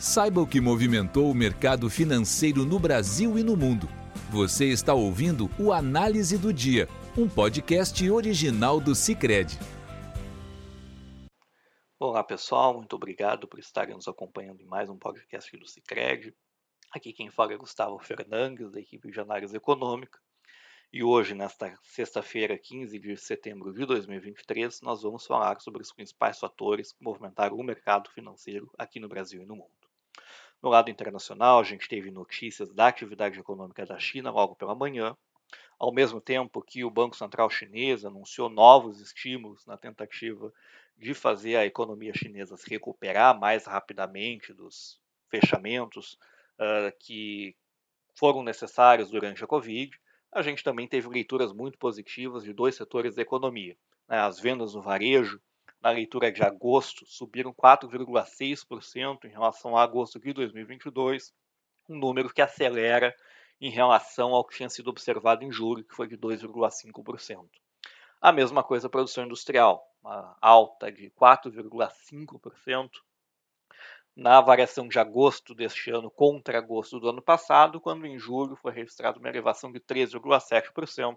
Saiba o que movimentou o mercado financeiro no Brasil e no mundo. Você está ouvindo o Análise do Dia, um podcast original do Cicred. Olá pessoal, muito obrigado por estarem nos acompanhando em mais um podcast do Cicred. Aqui quem fala é Gustavo Fernandes, da equipe de análise econômica. E hoje, nesta sexta-feira, 15 de setembro de 2023, nós vamos falar sobre os principais fatores que movimentaram o mercado financeiro aqui no Brasil e no mundo. No lado internacional, a gente teve notícias da atividade econômica da China logo pela manhã, ao mesmo tempo que o Banco Central Chinês anunciou novos estímulos na tentativa de fazer a economia chinesa se recuperar mais rapidamente dos fechamentos uh, que foram necessários durante a Covid, a gente também teve leituras muito positivas de dois setores da economia. Né? As vendas no varejo na leitura de agosto, subiram 4,6% em relação a agosto de 2022, um número que acelera em relação ao que tinha sido observado em julho, que foi de 2,5%. A mesma coisa a produção industrial, uma alta de 4,5% na variação de agosto deste ano contra agosto do ano passado, quando em julho foi registrada uma elevação de 3,7%,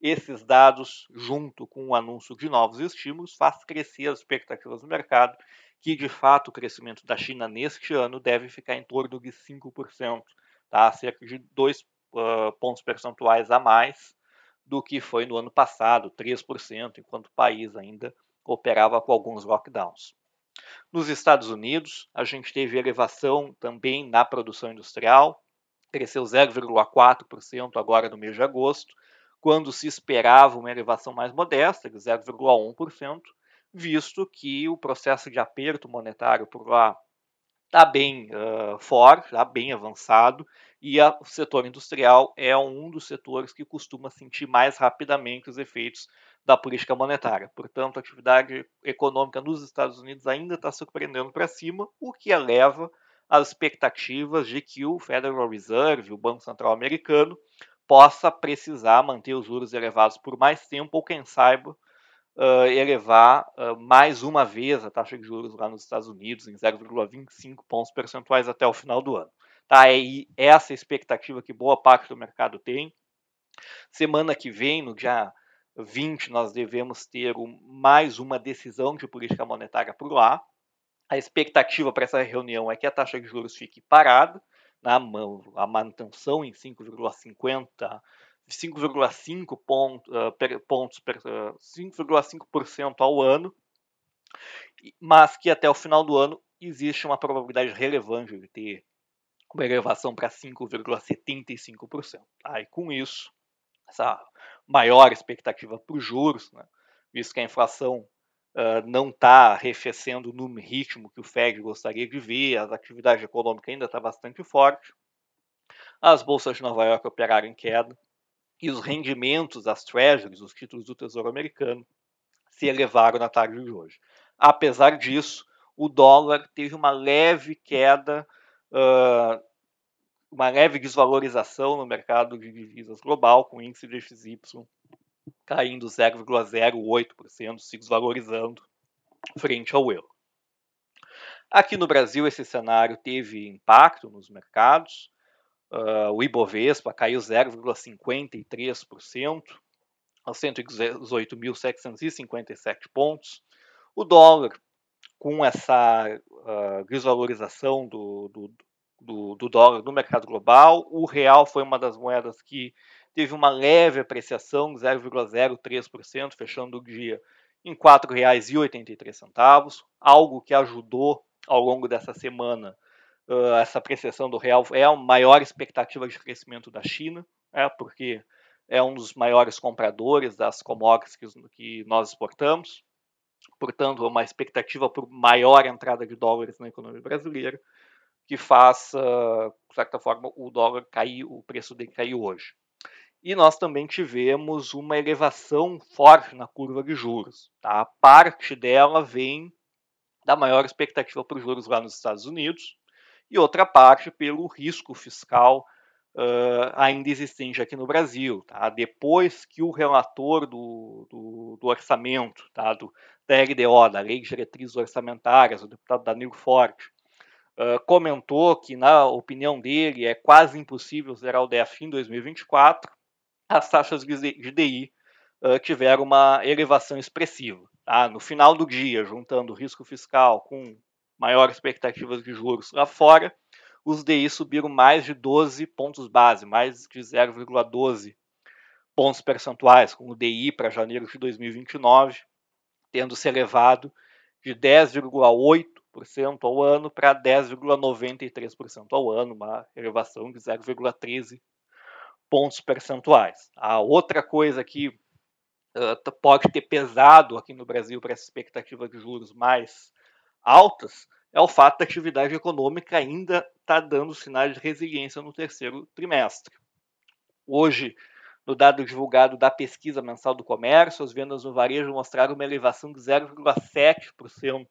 esses dados, junto com o anúncio de novos estímulos, faz crescer as expectativas do mercado, que de fato o crescimento da China neste ano deve ficar em torno de 5%, tá? cerca de 2 uh, pontos percentuais a mais do que foi no ano passado, 3%, enquanto o país ainda operava com alguns lockdowns. Nos Estados Unidos, a gente teve elevação também na produção industrial, cresceu 0,4% agora no mês de agosto, quando se esperava uma elevação mais modesta, de 0,1%, visto que o processo de aperto monetário por lá está bem uh, forte, está bem avançado, e a, o setor industrial é um dos setores que costuma sentir mais rapidamente os efeitos da política monetária. Portanto, a atividade econômica nos Estados Unidos ainda está surpreendendo para cima, o que eleva as expectativas de que o Federal Reserve, o Banco Central Americano, possa precisar manter os juros elevados por mais tempo, ou quem saiba, uh, elevar uh, mais uma vez a taxa de juros lá nos Estados Unidos em 0,25 pontos percentuais até o final do ano. Tá, é essa expectativa que boa parte do mercado tem. Semana que vem, no dia 20, nós devemos ter um, mais uma decisão de política monetária por lá. A expectativa para essa reunião é que a taxa de juros fique parada, na a manutenção em 5,50 5,5 ponto, uh, pontos, uh, 5,5% ao ano, mas que até o final do ano existe uma probabilidade relevante de ter uma elevação para 5,75%. Aí com isso, essa maior expectativa para os juros, né, visto que a inflação uh, não está arrefecendo no ritmo que o Fed gostaria de ver, a atividade econômica ainda está bastante forte. As bolsas de Nova York operaram em queda e os rendimentos das treasuries, os títulos do Tesouro Americano, se elevaram na tarde de hoje. Apesar disso, o dólar teve uma leve queda, uh, uma leve desvalorização no mercado de divisas global, com índice de XY caindo 0,08%, se desvalorizando frente ao euro. Aqui no Brasil, esse cenário teve impacto nos mercados. Uh, o Ibovespa caiu 0,53% a 118.757 pontos. O dólar, com essa uh, desvalorização do, do, do, do dólar no mercado global, o real foi uma das moedas que teve uma leve apreciação, 0,03%, fechando o dia em R$ 4,83, algo que ajudou ao longo dessa semana uh, essa apreciação do real é a maior expectativa de crescimento da China, é, porque é um dos maiores compradores das commodities que, que nós exportamos, portanto, é uma expectativa por maior entrada de dólares na economia brasileira, que uh, de certa forma, o dólar cair, o preço dele cair hoje. E nós também tivemos uma elevação forte na curva de juros. Tá? A parte dela vem da maior expectativa para os juros lá nos Estados Unidos, e outra parte pelo risco fiscal uh, ainda existente aqui no Brasil. Tá? Depois que o relator do, do, do orçamento, tá? do, da LDO, da Lei de Diretrizes Orçamentárias, o deputado Danilo Forte, uh, comentou que, na opinião dele, é quase impossível zerar o DF em 2024, as taxas de DI uh, tiveram uma elevação expressiva. Tá? No final do dia, juntando risco fiscal com maiores expectativas de juros lá fora, os DI subiram mais de 12 pontos base, mais de 0,12 pontos percentuais, com o DI para janeiro de 2029 tendo se elevado de 10,8% ao ano para 10,93% ao ano, uma elevação de 0,13 pontos percentuais. A outra coisa que uh, pode ter pesado aqui no Brasil para essa expectativa de juros mais altas é o fato da atividade econômica ainda estar tá dando sinais de resiliência no terceiro trimestre. Hoje, no dado divulgado da pesquisa mensal do comércio, as vendas no varejo mostraram uma elevação de 0,7%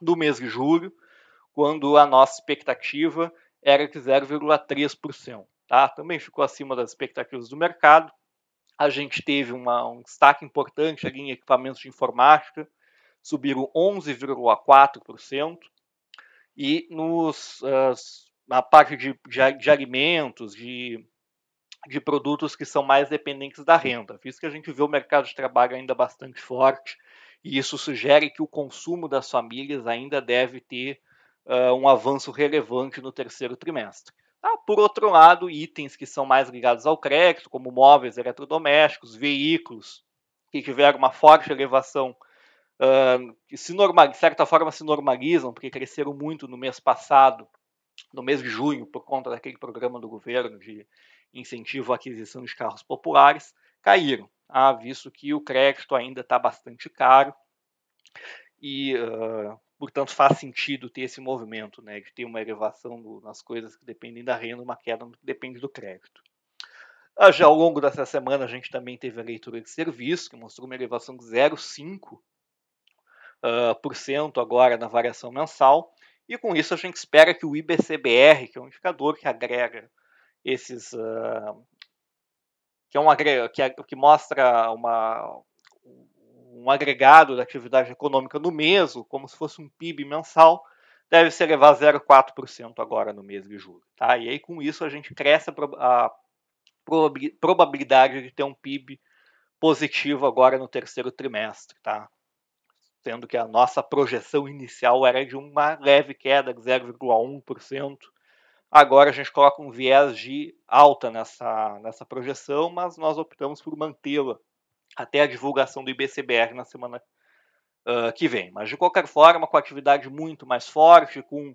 no mês de julho, quando a nossa expectativa era de 0,3%. Tá? Também ficou acima das expectativas do mercado. A gente teve uma, um destaque importante ali em equipamentos de informática, subiram 11,4%. E nos, na parte de, de, de alimentos, de de produtos que são mais dependentes da renda, visto que a gente vê o mercado de trabalho ainda bastante forte e isso sugere que o consumo das famílias ainda deve ter uh, um avanço relevante no terceiro trimestre. Ah, por outro lado, itens que são mais ligados ao crédito, como móveis, eletrodomésticos, veículos, que tiveram uma forte elevação, uh, que se normal, de certa forma se normalizam, porque cresceram muito no mês passado, no mês de junho, por conta daquele programa do governo de incentivo à aquisição de carros populares, caíram, ah, visto que o crédito ainda está bastante caro. E, uh, portanto, faz sentido ter esse movimento, né, de ter uma elevação nas coisas que dependem da renda, uma queda que depende do crédito. Ah, já ao longo dessa semana, a gente também teve a leitura de serviço, que mostrou uma elevação de 0,5% uh, por cento agora na variação mensal, e com isso a gente espera que o IBCBR, que é um indicador que agrega esses uh, que é um que, que mostra uma, um agregado da atividade econômica no mês, como se fosse um PIB mensal, deve se elevar 0,4% agora no mês de julho. Tá? E aí, com isso, a gente cresce a probabilidade de ter um PIB positivo agora no terceiro trimestre. Tá? Sendo que a nossa projeção inicial era de uma leve queda de 0,1%. Agora a gente coloca um viés de alta nessa, nessa projeção, mas nós optamos por mantê-la até a divulgação do IBCBR na semana uh, que vem. Mas de qualquer forma, com atividade muito mais forte, com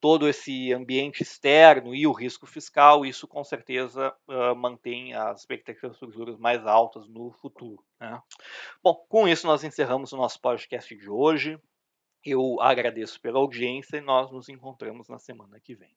todo esse ambiente externo e o risco fiscal, isso com certeza uh, mantém as expectativas de juros mais altas no futuro. Né? Bom, com isso nós encerramos o nosso podcast de hoje. Eu agradeço pela audiência e nós nos encontramos na semana que vem.